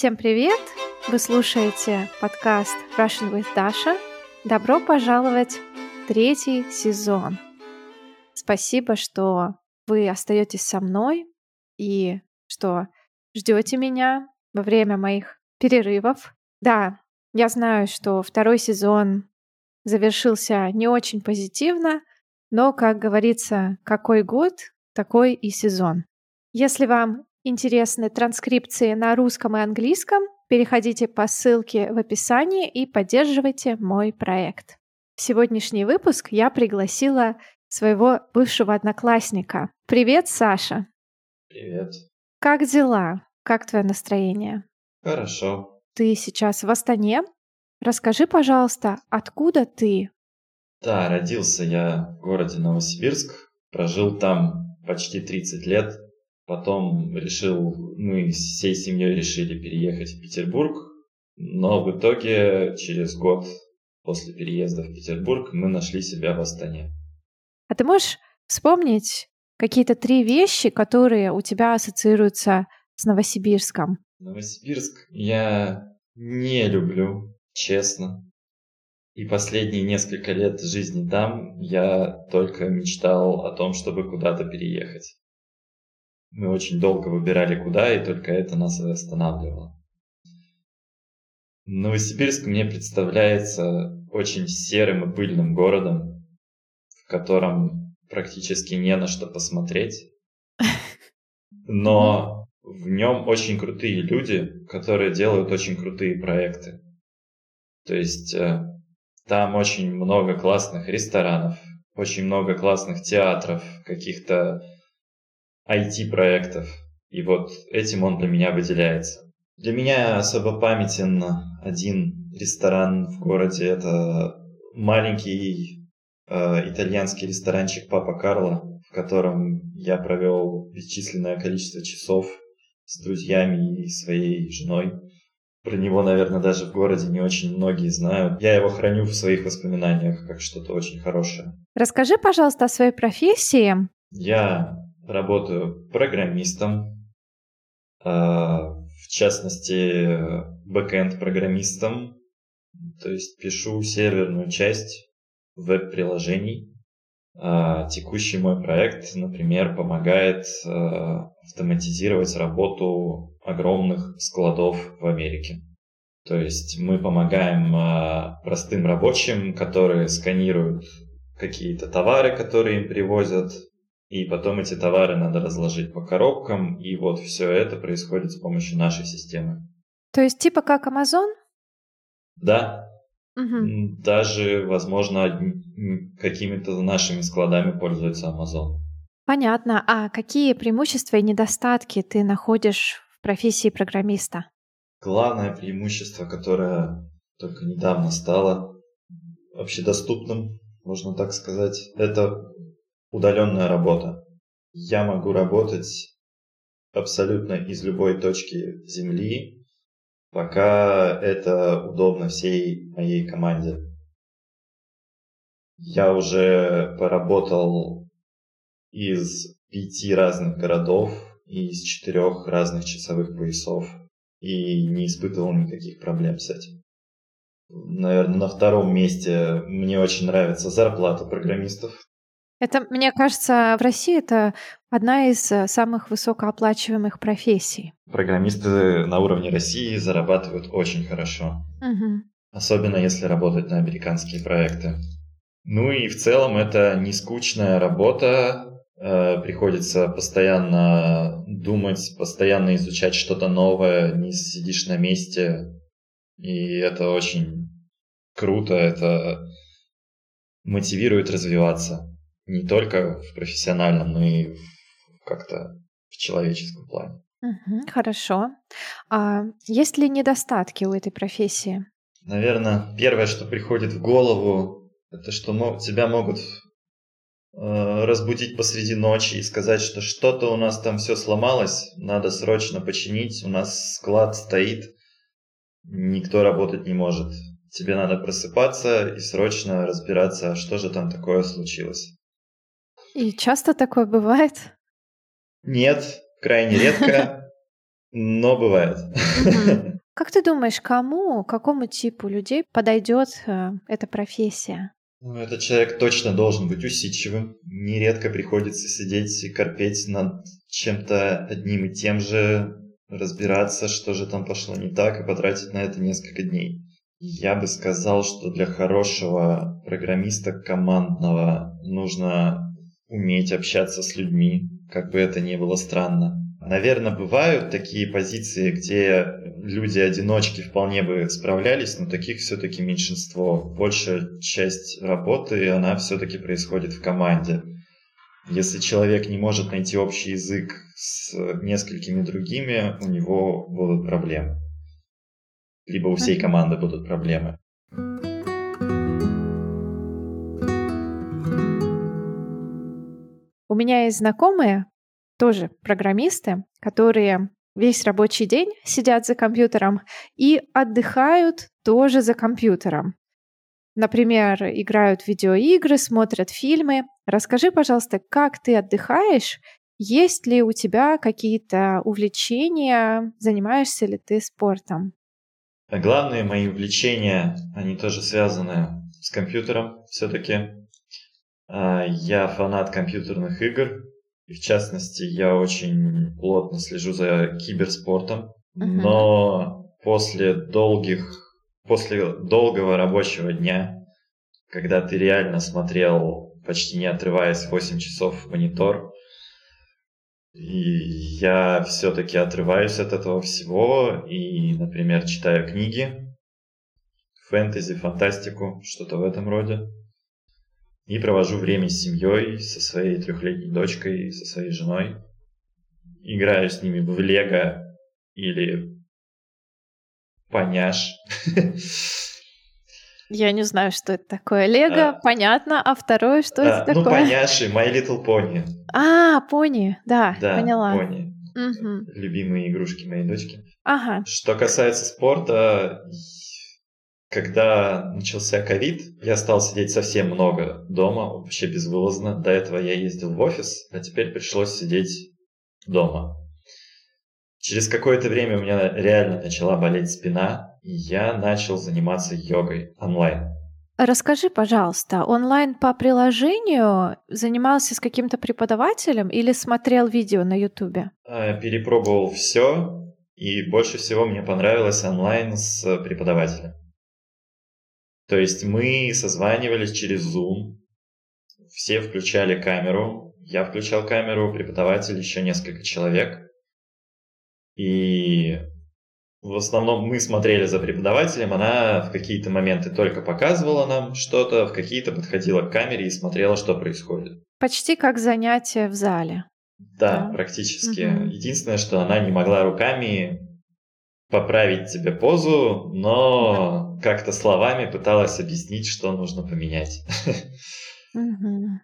Всем привет! Вы слушаете подкаст Russian with Dasha. Добро пожаловать в третий сезон. Спасибо, что вы остаетесь со мной и что ждете меня во время моих перерывов. Да, я знаю, что второй сезон завершился не очень позитивно, но, как говорится, какой год, такой и сезон. Если вам интересны транскрипции на русском и английском, переходите по ссылке в описании и поддерживайте мой проект. В сегодняшний выпуск я пригласила своего бывшего одноклассника. Привет, Саша. Привет. Как дела? Как твое настроение? Хорошо. Ты сейчас в Астане? Расскажи, пожалуйста, откуда ты? Да, родился я в городе Новосибирск, прожил там почти 30 лет, Потом решил, мы всей семьей решили переехать в Петербург, но в итоге через год после переезда в Петербург мы нашли себя в Астане. А ты можешь вспомнить какие-то три вещи, которые у тебя ассоциируются с Новосибирском? Новосибирск я не люблю, честно. И последние несколько лет жизни там я только мечтал о том, чтобы куда-то переехать. Мы очень долго выбирали куда, и только это нас и останавливало. Новосибирск мне представляется очень серым и пыльным городом, в котором практически не на что посмотреть. Но в нем очень крутые люди, которые делают очень крутые проекты. То есть э, там очень много классных ресторанов, очень много классных театров, каких-то IT-проектов. И вот этим он для меня выделяется. Для меня особо памятен один ресторан в городе. Это маленький э, итальянский ресторанчик Папа Карло, в котором я провел бесчисленное количество часов с друзьями и своей женой. Про него, наверное, даже в городе не очень многие знают. Я его храню в своих воспоминаниях как что-то очень хорошее. Расскажи, пожалуйста, о своей профессии. Я работаю программистом, а, в частности, бэкэнд-программистом, то есть пишу серверную часть веб-приложений. А, текущий мой проект, например, помогает а, автоматизировать работу огромных складов в Америке. То есть мы помогаем простым рабочим, которые сканируют какие-то товары, которые им привозят, и потом эти товары надо разложить по коробкам, и вот все это происходит с помощью нашей системы. То есть типа как Amazon? Да. Угу. Даже, возможно, какими-то нашими складами пользуется Amazon. Понятно. А какие преимущества и недостатки ты находишь в профессии программиста? Главное преимущество, которое только недавно стало общедоступным, можно так сказать, это Удаленная работа. Я могу работать абсолютно из любой точки Земли, пока это удобно всей моей команде. Я уже поработал из пяти разных городов и из четырех разных часовых поясов и не испытывал никаких проблем с этим. Наверное, на втором месте мне очень нравится зарплата программистов. Это, мне кажется, в России это одна из э, самых высокооплачиваемых профессий. Программисты на уровне России зарабатывают очень хорошо. Угу. Особенно если работать на американские проекты. Ну и в целом это не скучная работа. Э, приходится постоянно думать, постоянно изучать что-то новое, не сидишь на месте. И это очень круто, это мотивирует развиваться не только в профессиональном, но и как-то в человеческом плане. Угу, хорошо. А есть ли недостатки у этой профессии? Наверное, первое, что приходит в голову, это что тебя могут э, разбудить посреди ночи и сказать, что что-то у нас там все сломалось, надо срочно починить, у нас склад стоит, никто работать не может. Тебе надо просыпаться и срочно разбираться, что же там такое случилось. И часто такое бывает? Нет, крайне редко, но бывает. Как ты думаешь, кому, какому типу людей подойдет э, эта профессия? Ну, этот человек точно должен быть усидчивым. Нередко приходится сидеть и корпеть над чем-то одним и тем же, разбираться, что же там пошло не так, и потратить на это несколько дней. Я бы сказал, что для хорошего программиста командного нужно уметь общаться с людьми, как бы это ни было странно. Наверное, бывают такие позиции, где люди-одиночки вполне бы справлялись, но таких все-таки меньшинство. Большая часть работы, она все-таки происходит в команде. Если человек не может найти общий язык с несколькими другими, у него будут проблемы. Либо у всей команды будут проблемы. У меня есть знакомые, тоже программисты, которые весь рабочий день сидят за компьютером и отдыхают тоже за компьютером. Например, играют в видеоигры, смотрят фильмы. Расскажи, пожалуйста, как ты отдыхаешь? Есть ли у тебя какие-то увлечения? Занимаешься ли ты спортом? Главные мои увлечения, они тоже связаны с компьютером все-таки. А, я фанат компьютерных игр, и в частности, я очень плотно слежу за киберспортом. Uh-huh. Но после долгих, после долгого рабочего дня, когда ты реально смотрел, почти не отрываясь, 8 часов в монитор, и я все-таки отрываюсь от этого всего и, например, читаю книги, фэнтези, фантастику, что-то в этом роде и провожу время с семьей, со своей трехлетней дочкой, со своей женой. Играю с ними в лего или поняш. Я не знаю, что это такое. Лего, а, понятно. А второе, что а, это ну, такое? Ну, поняши, My Little Pony. А, пони, да, да поняла. пони. Угу. Любимые игрушки моей дочки. Ага. Что касается спорта, когда начался ковид, я стал сидеть совсем много дома, вообще безвылазно. До этого я ездил в офис, а теперь пришлось сидеть дома. Через какое-то время у меня реально начала болеть спина, и я начал заниматься йогой онлайн. Расскажи, пожалуйста, онлайн по приложению занимался с каким-то преподавателем или смотрел видео на Ютубе? А, перепробовал все, и больше всего мне понравилось онлайн с преподавателем. То есть мы созванивались через Zoom, все включали камеру, я включал камеру, преподаватель, еще несколько человек. И в основном мы смотрели за преподавателем, она в какие-то моменты только показывала нам что-то, в какие-то подходила к камере и смотрела, что происходит. Почти как занятие в зале. Да, да. практически. Угу. Единственное, что она не могла руками поправить тебе позу, но как-то словами пыталась объяснить, что нужно поменять.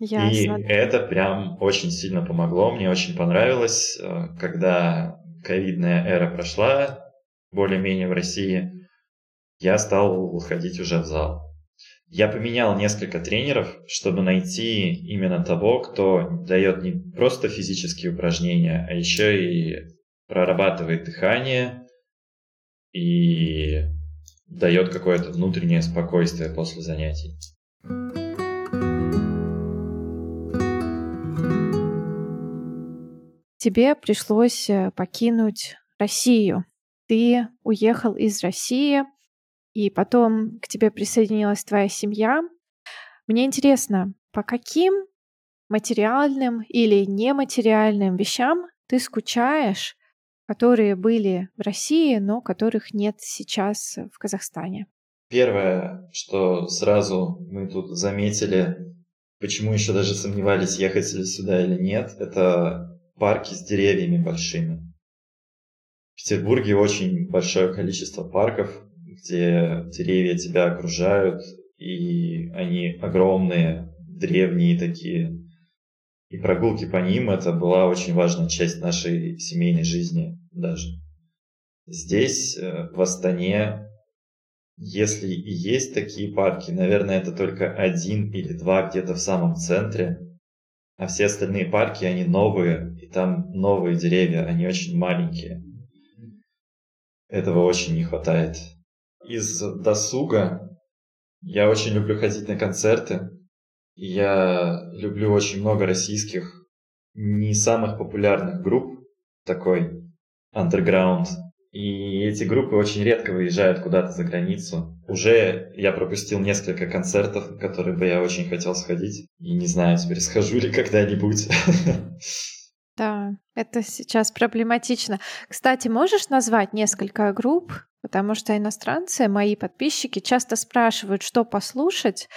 И это прям очень сильно помогло, мне очень понравилось, э, когда ковидная эра прошла, более-менее в России, я стал ходить уже в зал. Я поменял несколько тренеров, чтобы найти именно того, кто дает не просто физические упражнения, а еще и прорабатывает дыхание, и дает какое-то внутреннее спокойствие после занятий. Тебе пришлось э, покинуть Россию. Ты уехал из России, и потом к тебе присоединилась твоя семья. Мне интересно, по каким материальным или нематериальным вещам ты скучаешь которые были в России, но которых нет сейчас в Казахстане? Первое, что сразу мы тут заметили, почему еще даже сомневались, ехать ли сюда или нет, это парки с деревьями большими. В Петербурге очень большое количество парков, где деревья тебя окружают, и они огромные, древние такие. И прогулки по ним это была очень важная часть нашей семейной жизни даже. Здесь, э, в Астане, если и есть такие парки, наверное, это только один или два где-то в самом центре, а все остальные парки, они новые, и там новые деревья, они очень маленькие. Этого очень не хватает. Из досуга я очень люблю ходить на концерты. Я люблю очень много российских, не самых популярных групп, такой underground. И эти группы очень редко выезжают куда-то за границу. Уже я пропустил несколько концертов, на которые бы я очень хотел сходить. И не знаю, теперь схожу ли когда-нибудь. Да, это сейчас проблематично. Кстати, можешь назвать несколько групп, потому что иностранцы, мои подписчики, часто спрашивают, что послушать.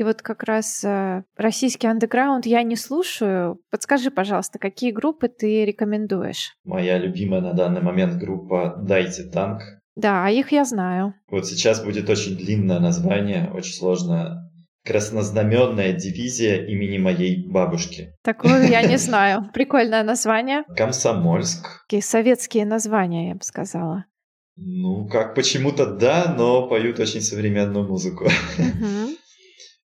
И вот как раз э, российский андеграунд я не слушаю. Подскажи, пожалуйста, какие группы ты рекомендуешь? Моя любимая на данный момент группа «Дайте танк». Да, а их я знаю. Вот сейчас будет очень длинное название, очень сложное. Краснознаменная дивизия имени моей бабушки. Такую я не знаю. Прикольное название. Комсомольск. Такие советские названия, я бы сказала. Ну, как почему-то да, но поют очень современную музыку.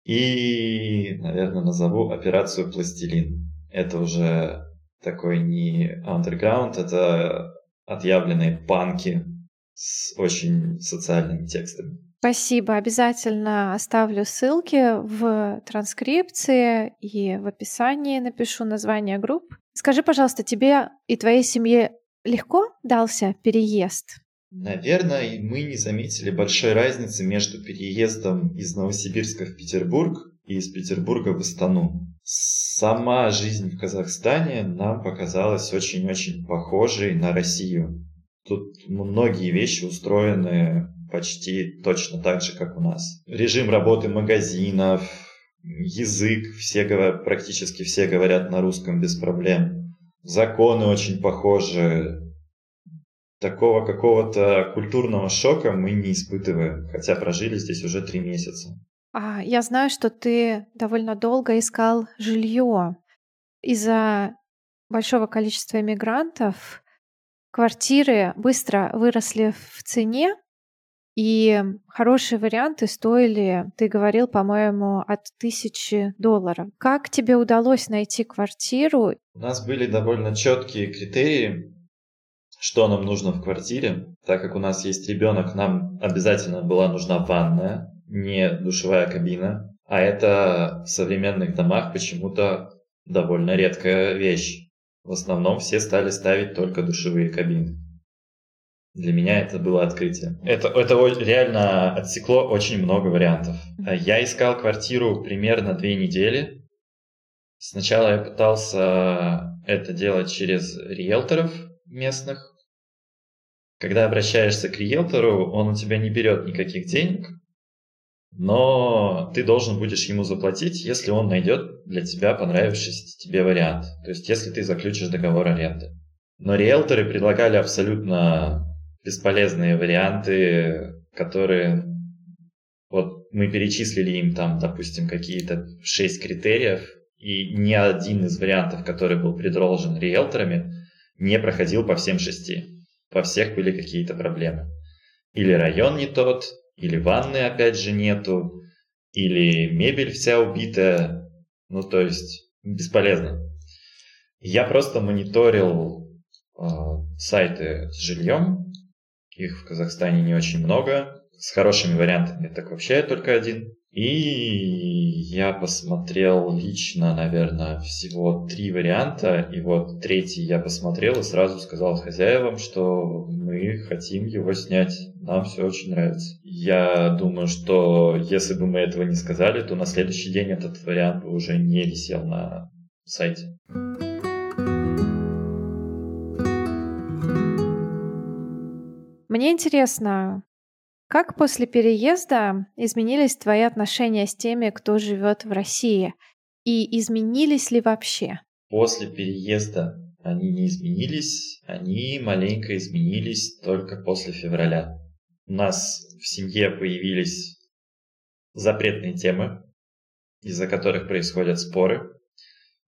И, наверное, назову операцию «Пластилин». Это уже такой не underground, это отъявленные панки с очень социальными текстами. Спасибо. Обязательно оставлю ссылки в транскрипции и в описании напишу название групп. Скажи, пожалуйста, тебе и твоей семье легко дался переезд? Наверное, мы не заметили большой разницы между переездом из Новосибирска в Петербург и из Петербурга в Астану. Сама жизнь в Казахстане нам показалась очень-очень похожей на Россию. Тут многие вещи устроены почти точно так же, как у нас. Режим работы магазинов, язык, все практически все говорят на русском без проблем. Законы очень похожи, такого какого-то культурного шока мы не испытываем, хотя прожили здесь уже три месяца. А, я знаю, что ты довольно долго искал жилье. Из-за большого количества иммигрантов квартиры быстро выросли в цене, и хорошие варианты стоили, ты говорил, по-моему, от тысячи долларов. Как тебе удалось найти квартиру? У нас были довольно четкие критерии что нам нужно в квартире. Так как у нас есть ребенок, нам обязательно была нужна ванная, не душевая кабина. А это в современных домах почему-то довольно редкая вещь. В основном все стали ставить только душевые кабины. Для меня это было открытие. Это, это реально отсекло очень много вариантов. Я искал квартиру примерно две недели. Сначала я пытался это делать через риэлторов местных, когда обращаешься к риэлтору, он у тебя не берет никаких денег, но ты должен будешь ему заплатить, если он найдет для тебя понравившийся тебе вариант. То есть, если ты заключишь договор аренды. Но риэлторы предлагали абсолютно бесполезные варианты, которые вот мы перечислили им там, допустим, какие-то шесть критериев, и ни один из вариантов, который был предложен риэлторами, не проходил по всем шести во всех были какие-то проблемы. Или район не тот, или ванны опять же нету, или мебель вся убитая. Ну, то есть, бесполезно. Я просто мониторил э, сайты с жильем. Их в Казахстане не очень много. С хорошими вариантами так вообще только один. И я посмотрел лично, наверное, всего три варианта. И вот третий я посмотрел и сразу сказал хозяевам, что мы хотим его снять. Нам все очень нравится. Я думаю, что если бы мы этого не сказали, то на следующий день этот вариант бы уже не висел на сайте. Мне интересно, как после переезда изменились твои отношения с теми, кто живет в России? И изменились ли вообще? После переезда они не изменились, они маленько изменились только после февраля. У нас в семье появились запретные темы, из-за которых происходят споры.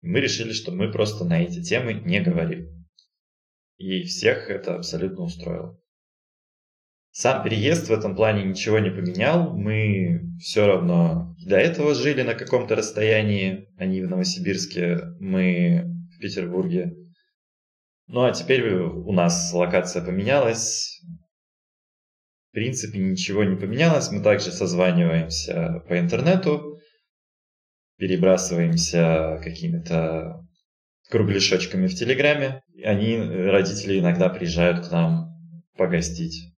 Мы решили, что мы просто на эти темы не говорим. И всех это абсолютно устроило. Сам переезд в этом плане ничего не поменял. Мы все равно до этого жили на каком-то расстоянии. Они в Новосибирске, мы в Петербурге. Ну а теперь у нас локация поменялась. В принципе, ничего не поменялось. Мы также созваниваемся по интернету, перебрасываемся какими-то кругляшочками в Телеграме. Они, родители, иногда приезжают к нам погостить.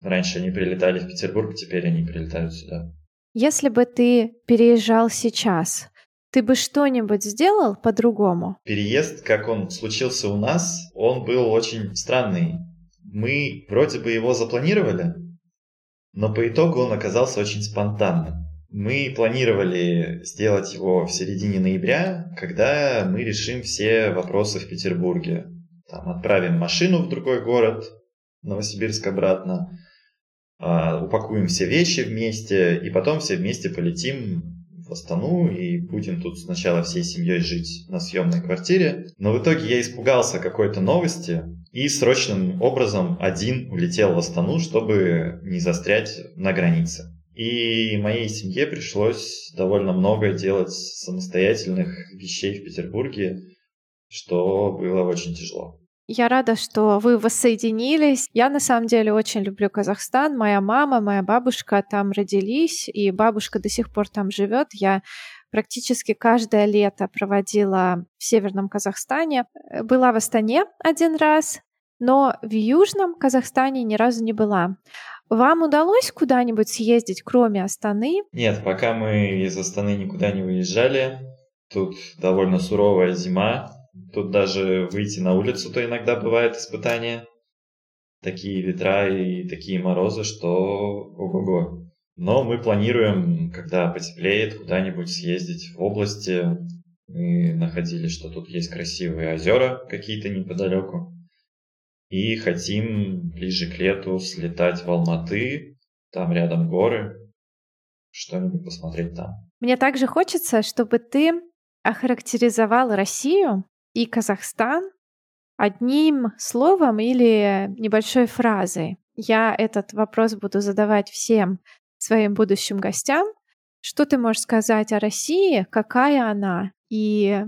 Раньше они прилетали в Петербург, теперь они прилетают сюда. Если бы ты переезжал сейчас, ты бы что-нибудь сделал по-другому? Переезд, как он случился у нас, он был очень странный. Мы вроде бы его запланировали, но по итогу он оказался очень спонтанным. Мы планировали сделать его в середине ноября, когда мы решим все вопросы в Петербурге. Там отправим машину в другой город, Новосибирск обратно, упакуем все вещи вместе, и потом все вместе полетим в Астану и будем тут сначала всей семьей жить на съемной квартире. Но в итоге я испугался какой-то новости и срочным образом один улетел в Астану, чтобы не застрять на границе. И моей семье пришлось довольно много делать самостоятельных вещей в Петербурге, что было очень тяжело. Я рада, что вы воссоединились. Я на самом деле очень люблю Казахстан. Моя мама, моя бабушка там родились, и бабушка до сих пор там живет. Я практически каждое лето проводила в Северном Казахстане. Была в Астане один раз, но в Южном Казахстане ни разу не была. Вам удалось куда-нибудь съездить, кроме Астаны? Нет, пока мы из Астаны никуда не выезжали. Тут довольно суровая зима. Тут даже выйти на улицу то иногда бывает испытание. Такие ветра и такие морозы, что ого-го. Но мы планируем, когда потеплеет, куда-нибудь съездить в области. Мы находили, что тут есть красивые озера какие-то неподалеку. И хотим ближе к лету слетать в Алматы, там рядом горы, что-нибудь посмотреть там. Мне также хочется, чтобы ты охарактеризовал Россию и Казахстан одним словом или небольшой фразой. Я этот вопрос буду задавать всем своим будущим гостям. Что ты можешь сказать о России, какая она и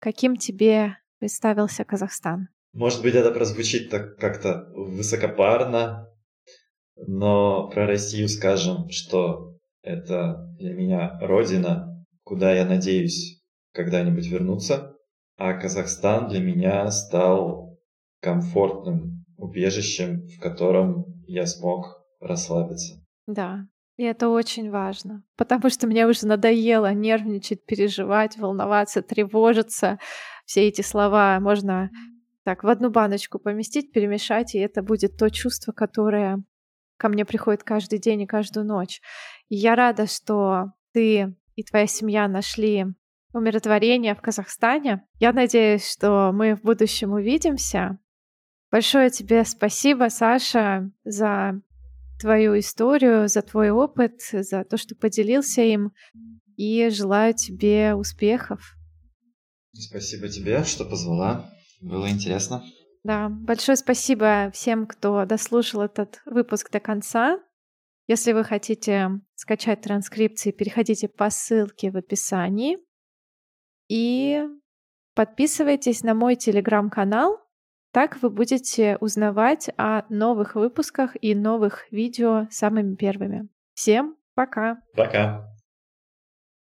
каким тебе представился Казахстан? Может быть, это прозвучит так как-то высокопарно, но про Россию скажем, что это для меня родина, куда я надеюсь когда-нибудь вернуться, а Казахстан для меня стал комфортным убежищем, в котором я смог расслабиться. Да, и это очень важно, потому что мне уже надоело нервничать, переживать, волноваться, тревожиться. Все эти слова можно так в одну баночку поместить, перемешать, и это будет то чувство, которое ко мне приходит каждый день и каждую ночь. И я рада, что ты и твоя семья нашли умиротворение в Казахстане. Я надеюсь, что мы в будущем увидимся. Большое тебе спасибо, Саша, за твою историю, за твой опыт, за то, что поделился им. И желаю тебе успехов. Спасибо тебе, что позвала. Было интересно. Да, большое спасибо всем, кто дослушал этот выпуск до конца. Если вы хотите скачать транскрипции, переходите по ссылке в описании и подписывайтесь на мой телеграм-канал. Так вы будете узнавать о новых выпусках и новых видео самыми первыми. Всем пока! Пока!